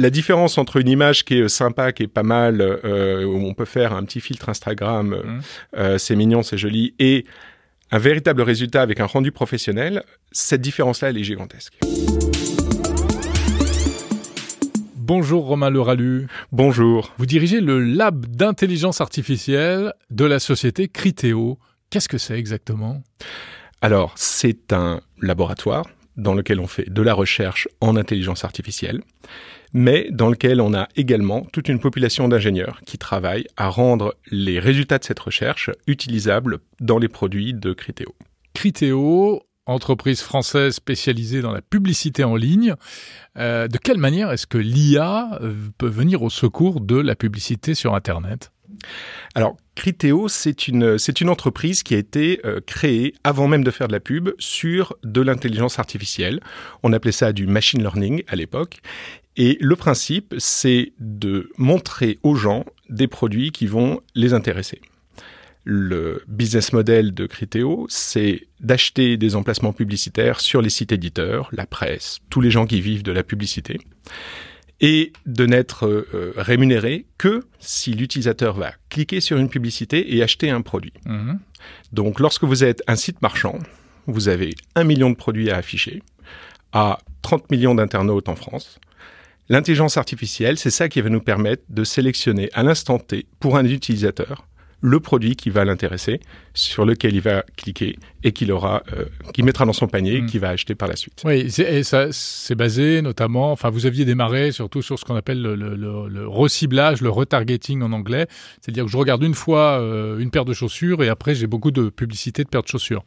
la différence entre une image qui est sympa, qui est pas mal, euh, où on peut faire un petit filtre Instagram, Mmh. euh, c'est mignon, c'est joli, et un véritable résultat avec un rendu professionnel, cette différence-là, elle est gigantesque. Bonjour Romain Leralu. Bonjour. Vous dirigez le lab d'intelligence artificielle de la société Criteo. Qu'est-ce que c'est exactement? Alors, c'est un laboratoire dans lequel on fait de la recherche en intelligence artificielle, mais dans lequel on a également toute une population d'ingénieurs qui travaillent à rendre les résultats de cette recherche utilisables dans les produits de Criteo. Criteo, entreprise française spécialisée dans la publicité en ligne. Euh, de quelle manière est-ce que l'IA euh, peut venir au secours de la publicité sur Internet? Alors, Criteo, c'est une, entreprise qui a été euh, créée avant même de faire de la pub sur de l'intelligence artificielle. On appelait ça du machine learning à l'époque. Et le principe, c'est de montrer aux gens des produits qui vont les intéresser. Le business model de Criteo, c'est d'acheter des emplacements publicitaires sur les sites éditeurs, la presse, tous les gens qui vivent de la publicité, et de n'être euh, rémunéré que si l'utilisateur va cliquer sur une publicité et acheter un produit. Mhm. Donc lorsque vous êtes un site marchand, vous avez un million de produits à afficher à 30 millions d'internautes en France. L'intelligence artificielle, c'est ça qui va nous permettre de sélectionner à l'instant T pour un utilisateur le produit qui va l'intéresser, sur lequel il va cliquer et qu'il aura, euh, qui mettra dans son panier et Mm. qu'il va acheter par la suite. Oui, et ça, c'est basé notamment, enfin, vous aviez démarré surtout sur ce qu'on appelle le, le, le, le reciblage, le retargeting en anglais. C'est-à-dire que je regarde une fois euh, une paire de chaussures et après j'ai beaucoup de publicité de paires de chaussures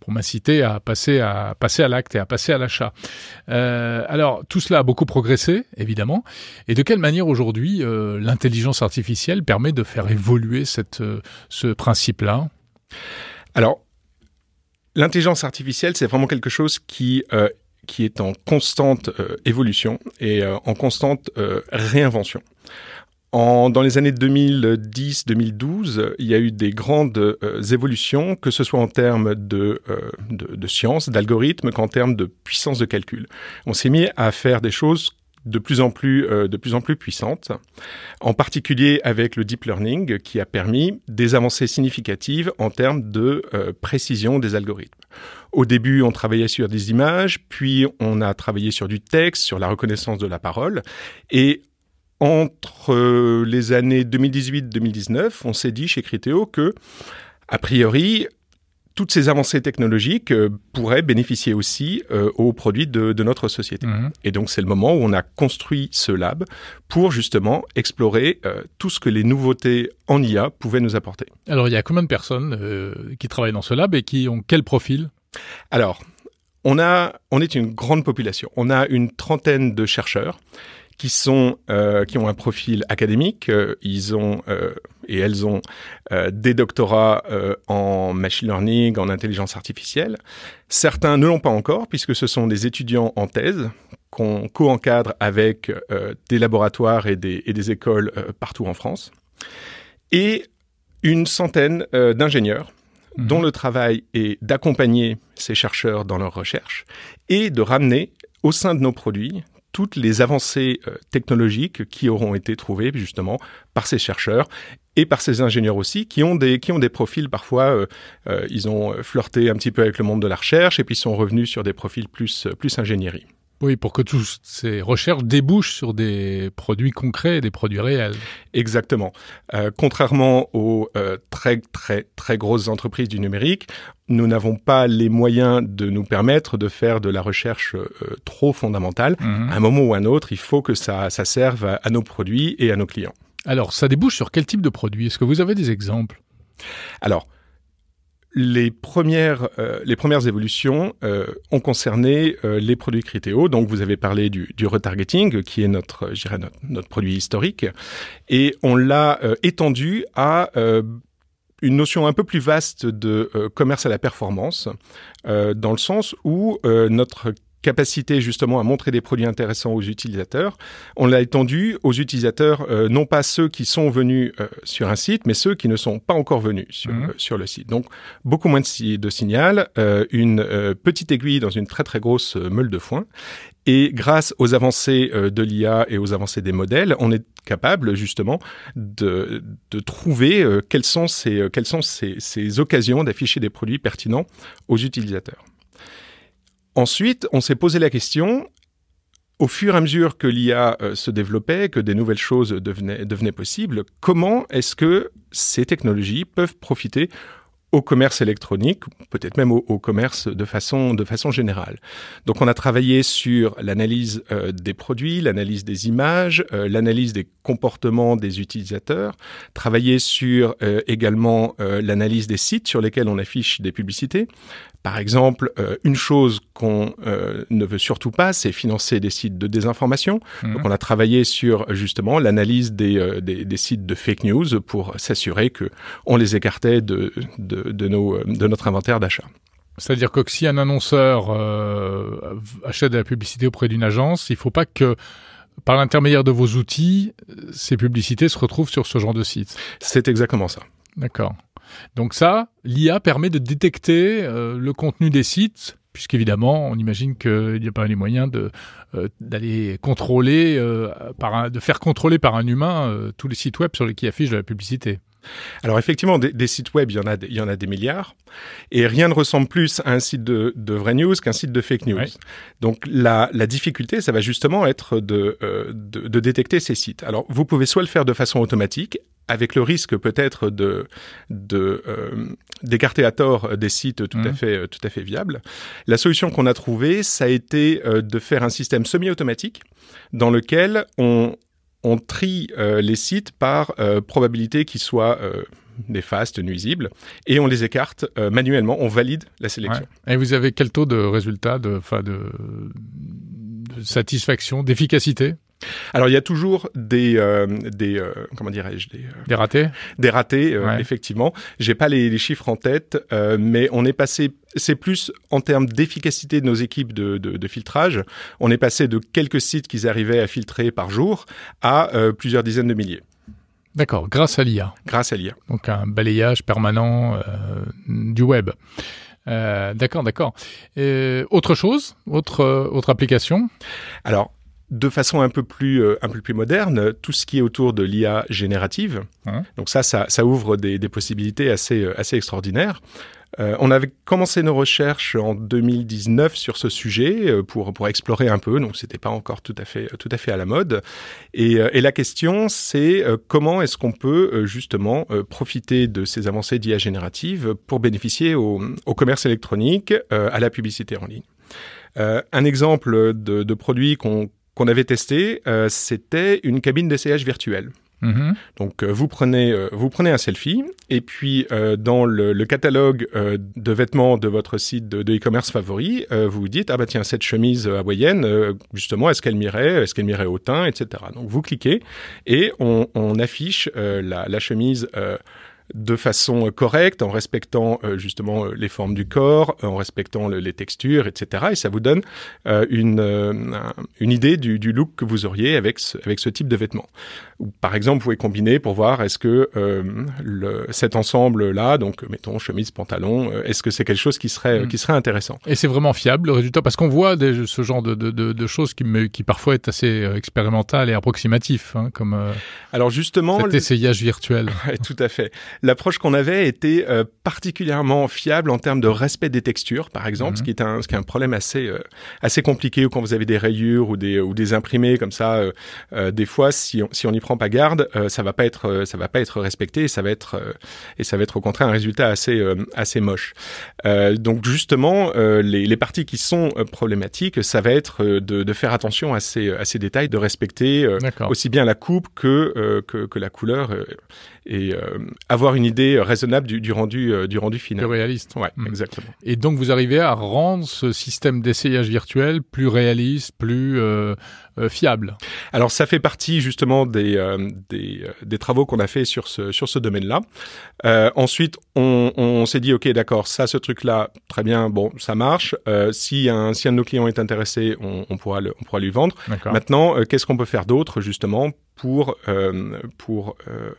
pour m'inciter à passer à passer à l'acte et à passer à l'achat. Euh, alors tout cela a beaucoup progressé, évidemment. Et de quelle manière aujourd'hui euh, l'intelligence artificielle permet de faire évoluer cette, euh, ce principe-là? Alors, l'intelligence artificielle, c'est vraiment quelque chose qui, euh, qui est en constante euh, évolution et euh, en constante réinvention. En, dans les années 2010-2012, il y a eu des grandes évolutions, que ce soit en termes de, de, de science, d'algorithmes, qu'en termes de puissance de calcul. On s'est mis à faire des choses de plus en plus, euh, de plus en plus puissantes, en particulier avec le deep learning qui a permis des avancées significatives en termes de euh, précision des algorithmes. Au début, on travaillait sur des images, puis on a travaillé sur du texte, sur la reconnaissance de la parole, et entre euh, les années 2018-2019, on s'est dit chez Criteo que, a priori, toutes ces avancées technologiques euh, pourraient bénéficier aussi euh, aux produits de, de notre société. Mhm. Et donc c'est le moment où on a construit ce lab pour justement explorer euh, tout ce que les nouveautés en IA pouvaient nous apporter. Alors il y a combien de personnes euh, qui travaillent dans ce lab et qui ont quel profil? Alors, on, a, on est une grande population. On a une trentaine de chercheurs qui sont euh, qui ont un profil académique. Euh, ils ont euh, et elles ont euh, des doctorats en machine learning, en intelligence artificielle. Certains ne l'ont pas encore puisque ce sont des étudiants en thèse qu'on co-encadre avec des laboratoires et des, et des écoles partout en France. Et une centaine d'ingénieurs Mhm. dont le travail est d'accompagner ces chercheurs dans leurs recherches et de ramener au sein de nos produits toutes les avancées euh, technologiques qui auront été trouvées justement par ces chercheurs et par ces ingénieurs aussi qui ont des qui ont des profils parfois euh, euh, ils ont flirté un petit peu avec le monde de la recherche et puis sont revenus sur des profils plus plus ingénierie. Oui, pour que toutes ces recherches débouchent sur des produits concrets et des produits réels. Exactement. Euh, contrairement aux euh, très très très grosses entreprises du numérique, nous n'avons pas les moyens de nous permettre de faire de la recherche euh, trop fondamentale. Mhm. À un moment ou à un autre, il faut que ça, ça serve à, à nos produits et à nos clients. Alors, ça débouche sur quel type de produit Est-ce que vous avez des exemples? Alors, les premières, euh, les premières évolutions euh, ont concerné euh, les produits Criteo. Donc, vous avez parlé du, du retargeting, qui est notre, notre, notre produit historique. Et on l'a euh, étendu à euh, une notion un peu plus vaste de euh, commerce à la performance, dans le sens où notre capacité justement à montrer des produits intéressants aux utilisateurs, on l'a étendu aux utilisateurs, euh, non pas ceux qui sont venus euh, sur un site, mais ceux qui ne sont pas encore venus sur, Mhm. euh, sur le site. Donc beaucoup moins de, de signal, une petite aiguille dans une très très grosse meule de foin. Et grâce aux avancées de l'IA et aux avancées des modèles, on est capable justement de, de trouver quelles sont ces, quelles sont ces, ces occasions d'afficher des produits pertinents aux utilisateurs. Ensuite, on s'est posé la question, au fur et à mesure que l'IA euh, se développait, que des nouvelles choses devenaient, possibles, comment est-ce que ces technologies peuvent profiter au commerce électronique, peut-être même au, commerce de façon, générale? Donc on a travaillé sur l'analyse euh, des produits, l'analyse des images, euh, l'analyse des comportements des utilisateurs, travaillé sur également l'analyse des sites sur lesquels on affiche des publicités. Par exemple, euh, une chose qu'on euh, ne veut surtout pas, c'est financer des sites de désinformation. Mhm. Donc on a travaillé sur justement l'analyse des, euh, des, des sites de fake news pour s'assurer que on les écartait de, de, de, nos, de notre inventaire d'achat. C'est-à-dire que si un annonceur achète de la publicité auprès d'une agence, il ne faut pas que, par l'intermédiaire de vos outils, ces publicités se retrouvent sur ce genre de site. C'est exactement ça. D'accord. Donc ça, l'IA permet de détecter euh, le contenu des sites, puisqu'évidemment, on imagine qu'il n'y a pas les moyens de euh, d'aller contrôler, euh, par un, de faire contrôler par un humain euh, tous les sites web sur lesquels affiche de la publicité. Alors effectivement, des, des sites web, il y, en a, des- il y en a des milliards, et rien ne ressemble plus à un site de, de vraie news qu'un site de fake news. Ouais. Donc la, la difficulté, ça va justement être de, de, de détecter ces sites. Alors vous pouvez soit le faire de façon automatique, avec le risque peut-être de de, euh, d'écarter à tort des sites tout à Mhm. fait tout à fait viables. La solution qu'on a trouvée, ça a été euh, de faire un système semi-automatique dans lequel on on trie euh, les sites par euh, probabilité qu'ils soient euh, néfastes, nuisibles, et on les écarte euh, manuellement, on valide la sélection. Ouais. Et vous avez quel taux de résultat, de, de, de satisfaction, d'efficacité? Alors il y a toujours des, euh, des euh, comment dirais-je, des, euh, Des ratés des ratés, Ouais. effectivement. J'ai pas les, les chiffres en tête, mais on est passé, c'est plus en termes d'efficacité de nos équipes de, de, de filtrage. On est passé de quelques sites qu'ils arrivaient à filtrer par jour à plusieurs dizaines de milliers, D'accord, grâce à l'IA. grâce à l'IA. Donc un balayage permanent du web. Euh, d'accord, d'accord. Euh, autre chose, autre euh, autre application? Alors, de façon un peu plus euh, un peu plus moderne, tout ce qui est autour de l'IA générative. Hein. Donc ça, ça, ça ouvre des, des possibilités assez euh, assez extraordinaires. Euh, on avait commencé nos recherches en 2019 sur ce sujet euh, pour pour explorer un peu. Donc c'était pas encore tout à fait tout à fait à la mode. Et, euh, et la question, c'est euh, comment est-ce qu'on peut euh, justement euh, profiter de ces avancées d'IA générative pour bénéficier au, au commerce électronique, euh, à la publicité en ligne? Euh, un exemple de, de produit qu'on qu'on avait testé, euh, c'était une cabine d'essayage virtuelle. Mhm. Donc euh, vous prenez euh, vous prenez un selfie et puis euh, dans le, le catalogue euh, de vêtements de votre site de e-commerce favori, euh, vous vous dites ah bah tiens cette chemise hawaïenne euh, justement est-ce qu'elle m'irait est-ce qu'elle m'irait au teint etc. Donc vous cliquez et on, on affiche euh, la, la chemise euh, de façon correcte, en respectant euh, justement euh, les formes du corps, euh, en respectant le- les textures, etc. Et ça vous donne euh, une, euh, un- une idée du, du look que vous auriez avec ce, avec ce type de vêtements. Par exemple, vous pouvez combiner pour voir est-ce que euh, le, cet ensemble-là, donc mettons chemise, pantalon, euh, est-ce que c'est quelque chose qui serait, Mm. qui serait intéressant? Et c'est vraiment fiable le résultat? Parce qu'on voit des, ce genre de, de, de, de choses qui, me, qui parfois est assez euh, expérimental et approximatif, hein, comme euh, Alors justement, cet essayage virtuel. Ouais, tout à fait. L'approche qu'on avait était euh, particulièrement fiable en termes de respect des textures, par exemple, Mhm. ce qui est un, ce qui est un problème assez euh, assez compliqué quand vous avez des rayures ou des ou des imprimés comme ça. euh, euh, des fois, si on si on n'y prend pas garde, euh, ça va pas être euh, ça va pas être respecté et ça va être euh, et ça va être au contraire un résultat assez euh, assez moche. Euh, donc justement, euh, les, les parties qui sont problématiques, ça va être de, de faire attention à ces à ces détails, de respecter euh, aussi bien la coupe que, euh, que, que la couleur euh, et euh, avoir une idée raisonnable du, du rendu du rendu final. Plus réaliste. Ouais, mmh. exactement. Et donc vous arrivez à rendre ce système d'essayage virtuel plus réaliste, plus fiable. Alors ça fait partie justement des des, des travaux qu'on a fait sur ce sur ce domaine-là. ensuite, on, on s'est dit ok d'accord ça ce truc là très bien bon ça marche. si un si un de nos clients est intéressé, on, on pourra le, on pourra lui vendre. Maintenant, qu'est-ce qu'on peut faire d'autre justement pour, euh, pour euh,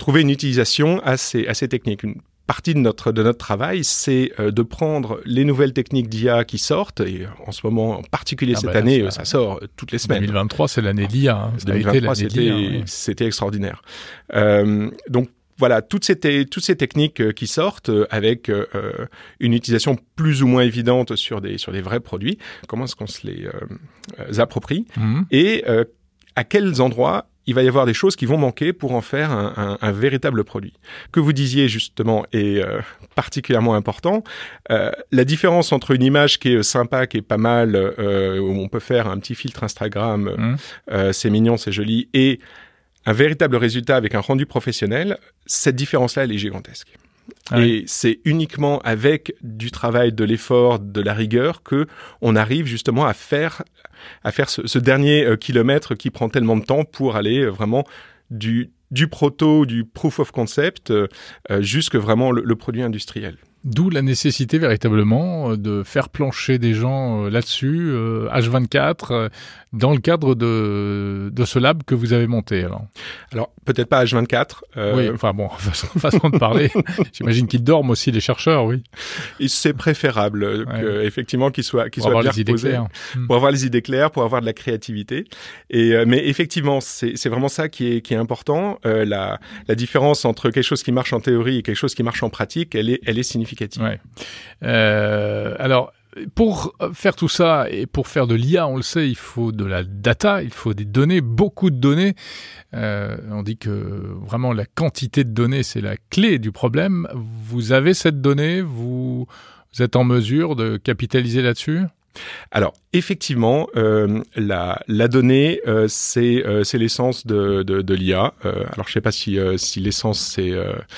trouver une utilisation à ces, à ces techniques Une partie de notre, de notre travail, c'est euh, de prendre les nouvelles techniques d'IA qui sortent, et en ce moment, en particulier ah cette bah année, ça, sort toutes les semaines. 2023, c'est l'année d'IA. Hein. 2023, c'était extraordinaire. donc, voilà, toutes ces, toutes ces techniques qui sortent avec une utilisation plus ou moins évidente sur des, sur des vrais produits, comment est-ce qu'on se les approprie mmh. Et à quels endroits il va y avoir des choses qui vont manquer pour en faire un, un, un véritable produit. Que vous disiez justement est euh, particulièrement important. Euh, la différence entre une image qui est sympa, qui est pas mal, euh, où on peut faire un petit filtre Instagram, mmh. euh, c'est mignon, c'est joli, et un véritable résultat avec un rendu professionnel, cette différence-là, elle est gigantesque. Ah et c'est uniquement avec du travail, de l'effort, de la rigueur que on arrive justement à faire à faire ce, dernier euh, kilomètre qui prend tellement de temps pour aller euh, vraiment du proto, du proof of concept, euh, jusque vraiment le produit industriel. D'où la nécessité véritablement de faire plancher des gens là-dessus, H24, dans le cadre de, de ce lab que vous avez monté. Alors, alors peut-être pas H24. Euh... Oui, enfin bon, façon, de parler. J'imagine qu'ils dorment aussi les chercheurs, oui. C'est préférable ouais. que, effectivement qu'ils soient qu'ils soient bien reposés hmm. pour avoir les idées claires, pour avoir de la créativité. Et euh, mais effectivement, c'est c'est vraiment ça qui est qui est important. Euh, la la différence entre quelque chose qui marche en théorie et quelque chose qui marche en pratique, elle est elle est significative. Euh, alors pour faire tout ça et pour faire de l'IA, on le sait, il faut de la data, il faut des données, beaucoup de données. Euh, on dit que vraiment la quantité de données, c'est la clé du problème. Vous avez cette donnée, vous êtes en mesure de capitaliser là-dessus? Alors, effectivement, euh, la, la donnée, euh, c'est euh, l'essence de, de, de l'IA. Euh, alors, je sais pas si, euh, si l'essence, c'est...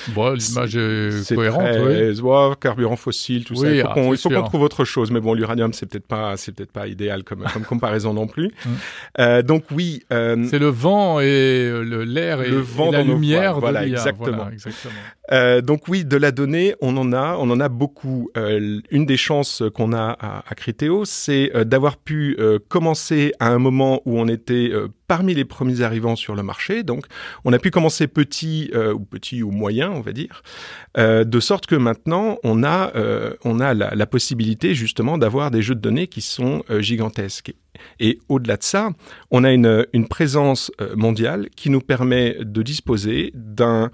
bon, l'image est, cohérente, oui. carburant fossile, tout oui, ça. Il faut ah, qu'on trouve autre chose. Mais bon, l'uranium, c'est peut-être pas, c'est peut-être pas idéal comme, comme comparaison non plus. Donc, oui... c'est le vent et l'air et, le vent et la lumière voilà, exactement. Voilà, exactement. Donc, oui, de la donnée, on en a, on en a beaucoup. une des chances qu'on a à, à c'est euh, d'avoir pu euh, commencer à un moment où on était euh, parmi les premiers arrivants sur le marché. Donc, on a pu commencer petit ou petit ou moyen, on va dire, de sorte que maintenant, on a on a la, la possibilité justement d'avoir des jeux de données qui sont gigantesques. Et au-delà de ça, on a une, une présence mondiale qui nous permet de disposer d'un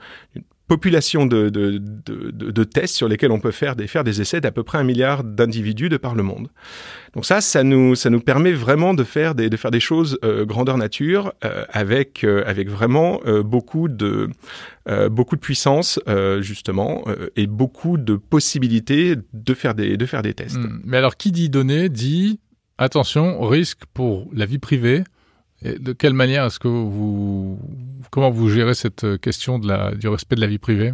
population de, de, de, de, tests sur lesquels on peut faire des, faire des essais d'à peu près un milliard d'individus de par le monde. Donc ça, ça nous, ça nous permet vraiment de faire des, de faire des choses euh, grandeur nature euh, avec, euh, avec vraiment euh, beaucoup, de, euh, beaucoup de puissance, justement, et beaucoup de possibilités de faire des, de faire des tests. Mmh. Mais alors, qui dit données dit attention, risque pour la vie privée, et de quelle manière est-ce que vous, comment vous gérez cette question de la, du respect de la vie privée?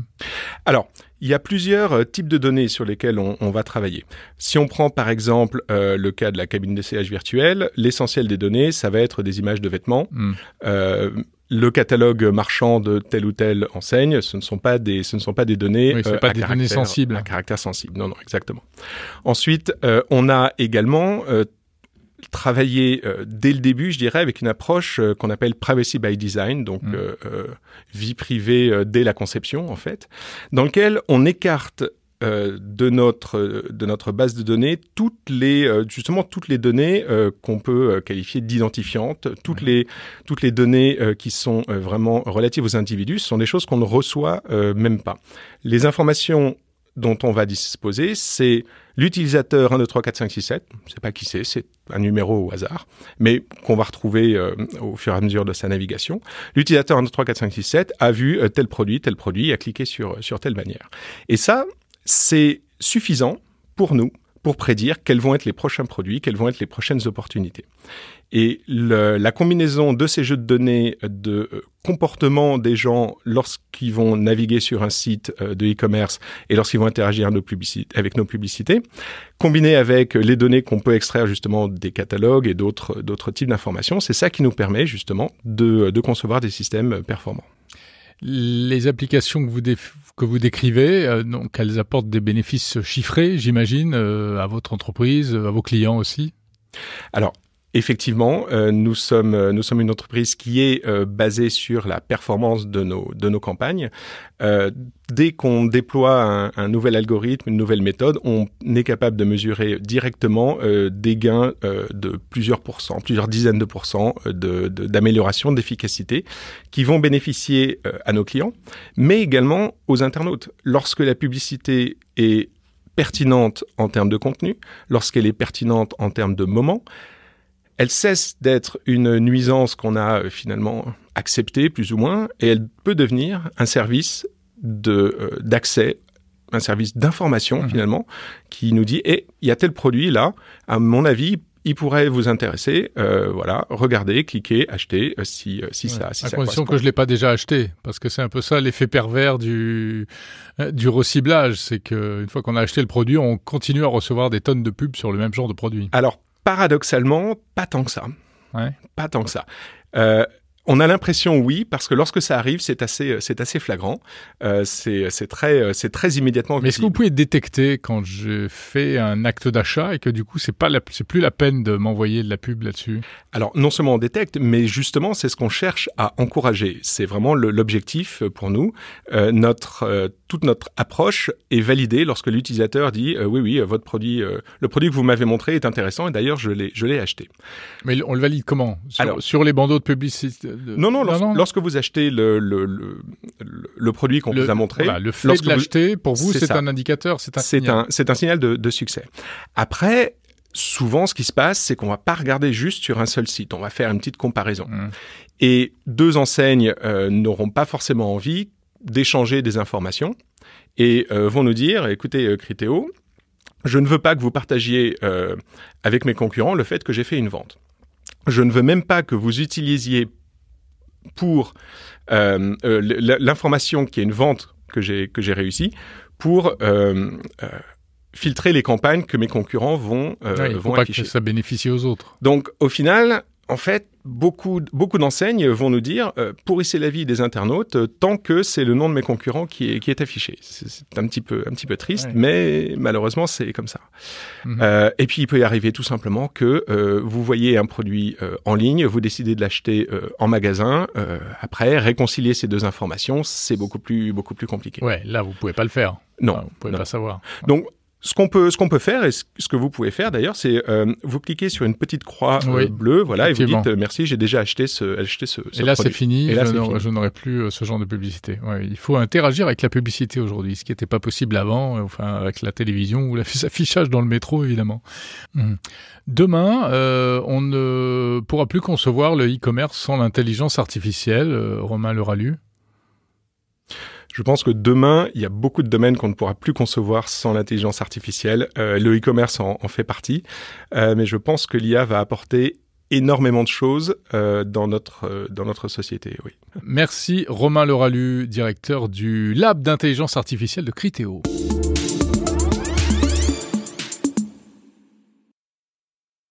Alors, il y a plusieurs euh, types de données sur lesquelles on, on va travailler. Si on prend par exemple euh, le cas de la cabine d'essayage virtuelle, l'essentiel des données, ça va être des images de vêtements. Mm. Euh, le catalogue marchand de telle ou telle enseigne, ce ne sont pas des, ce ne sont pas des données, oui, euh, pas des données sensibles, à caractère sensible. Non, non, exactement. Ensuite, euh, on a également euh, travailler euh, dès le début, je dirais, avec une approche euh, qu'on appelle privacy by design, donc mmh. euh, vie privée dès la conception en fait, dans lequel on écarte de notre de notre base de données toutes les justement toutes les données qu'on peut qualifier d'identifiantes toutes mmh. les toutes les données qui sont vraiment relatives aux individus ce sont des choses qu'on ne reçoit même pas les informations dont on va disposer, c'est l'utilisateur 1, 2, 3, 4, 5, 6, 7. Je sais pas qui c'est, c'est un numéro au hasard, mais qu'on va retrouver euh, au fur et à mesure de sa navigation. L'utilisateur 1, 2, 3, 4, 5, 6, 7 a vu euh, tel produit, tel produit, a cliqué sur, sur telle bannière. Et ça, c'est suffisant pour nous pour prédire quels vont être les prochains produits, quelles vont être les prochaines opportunités. Et le, la combinaison de ces jeux de données de euh, comportement des gens lorsqu'ils vont naviguer sur un site euh, de e-commerce et lorsqu'ils vont interagir avec nos publicités, combiné avec les données qu'on peut extraire justement des catalogues et d'autres d'autres types d'informations, c'est ça qui nous permet justement de, de concevoir des systèmes performants. Les applications que vous, que vous décrivez, euh, donc elles apportent des bénéfices chiffrés, j'imagine, à votre entreprise, à vos clients aussi? Alors, Effectivement, euh, nous sommes euh, nous sommes une entreprise qui est euh, basée sur la performance de nos de nos campagnes. dès qu'on déploie un, un, nouvel algorithme, une nouvelle méthode, on est capable de mesurer directement des gains de plusieurs pourcents, plusieurs dizaines de pourcents de d'amélioration d'efficacité qui vont bénéficier à nos clients, mais également aux internautes. Lorsque la publicité est pertinente en termes de contenu, lorsqu'elle est pertinente en termes de moment, elle cesse d'être une nuisance qu'on a euh, finalement acceptée plus ou moins et elle peut devenir un service de euh, d'accès un service d'information mmh. finalement qui nous dit eh il y a tel produit là à mon avis il pourrait vous intéresser. Euh, voilà, regardez, cliquez, achetez si si ça si à condition que je l'ai pas déjà acheté, parce que c'est un peu ça l'effet pervers du du reciblage, c'est que une fois qu'on a acheté le produit, on continue à recevoir des tonnes de pubs sur le même genre de produit. Alors Paradoxalement, pas tant que ça. Pas tant que ça. Euh, on a l'impression oui, parce que lorsque ça arrive, c'est assez, euh, c'est assez flagrant. Euh, c'est, c'est très, euh, c'est très immédiatement. Mais est-ce que vous pouvez détecter quand je fais un acte d'achat et que du coup c'est pas, la, c'est plus la peine de m'envoyer de la pub là-dessus? Alors non seulement on détecte, mais justement c'est ce qu'on cherche à encourager. C'est vraiment l'objectif pour nous. Euh, notre, euh, toute notre approche est validée lorsque l'utilisateur dit oui oui votre produit, le produit que vous m'avez montré est intéressant et d'ailleurs je l'ai, je l'ai acheté. Mais on le valide comment? Sur, Alors, sur les bandeaux de publicité non, non, lorsque, vous achetez le, le, le, le produit qu'on vous a montré... le fait de l'acheter, pour vous, c'est un indicateur, c'est un signal. C'est un signal de, de succès. Après, souvent, ce qui se passe, c'est qu'on va pas regarder juste sur un seul site. On va faire une petite comparaison. Mmh. Et deux enseignes euh, n'auront pas forcément envie d'échanger des informations et euh, vont nous dire, écoutez, euh, Critéo, je ne veux pas que vous partagiez euh, avec mes concurrents le fait que j'ai fait une vente. Je ne veux même pas que vous utilisiez pour euh, euh l'information qui est une vente que j'ai que j'ai réussi pour euh, euh, filtrer les campagnes que mes concurrents vont euh, oui, il faut pas afficher. que ça bénéficie aux autres. Donc au final, en fait, beaucoup, beaucoup d'enseignes vont nous dire euh, pourrissez la vie des internautes euh, tant que c'est le nom de mes concurrents qui est, qui est affiché. C'est un petit peu, un petit peu triste, ouais. mais malheureusement c'est comme ça. Mm -hmm. euh, et puis il peut y arriver tout simplement que euh, vous voyez un produit en ligne, vous décidez de l'acheter en magasin. après, réconcilier ces deux informations, c'est beaucoup plus, beaucoup plus compliqué. Ouais, là vous pouvez pas le faire. Non, enfin, vous pouvez non. pas savoir. Donc ce qu'on peut, ce qu'on peut faire, et ce, que vous pouvez faire d'ailleurs, c'est euh, vous cliquez sur une petite croix oui, euh, bleue, voilà, et vous dites euh, merci, j'ai déjà acheté ce, acheté ce. ce et là, c'est fini. Et là, je n'aurai plus euh, ce genre de publicité. Ouais, il faut interagir avec la publicité aujourd'hui, ce qui n'était pas possible avant, enfin avec la télévision ou l'affichage dans le métro, évidemment. Mmh. Demain, euh, on ne pourra plus concevoir le e-commerce sans l'intelligence artificielle. Romain Leralu. Je pense que demain, il y a beaucoup de domaines qu'on ne pourra plus concevoir sans l'intelligence artificielle. Euh, le e-commerce en, fait partie, euh, mais je pense que l'IA va apporter énormément de choses euh, dans notre dans notre société. Oui. Merci Romain Leralu, directeur du lab d'intelligence artificielle de Criteo.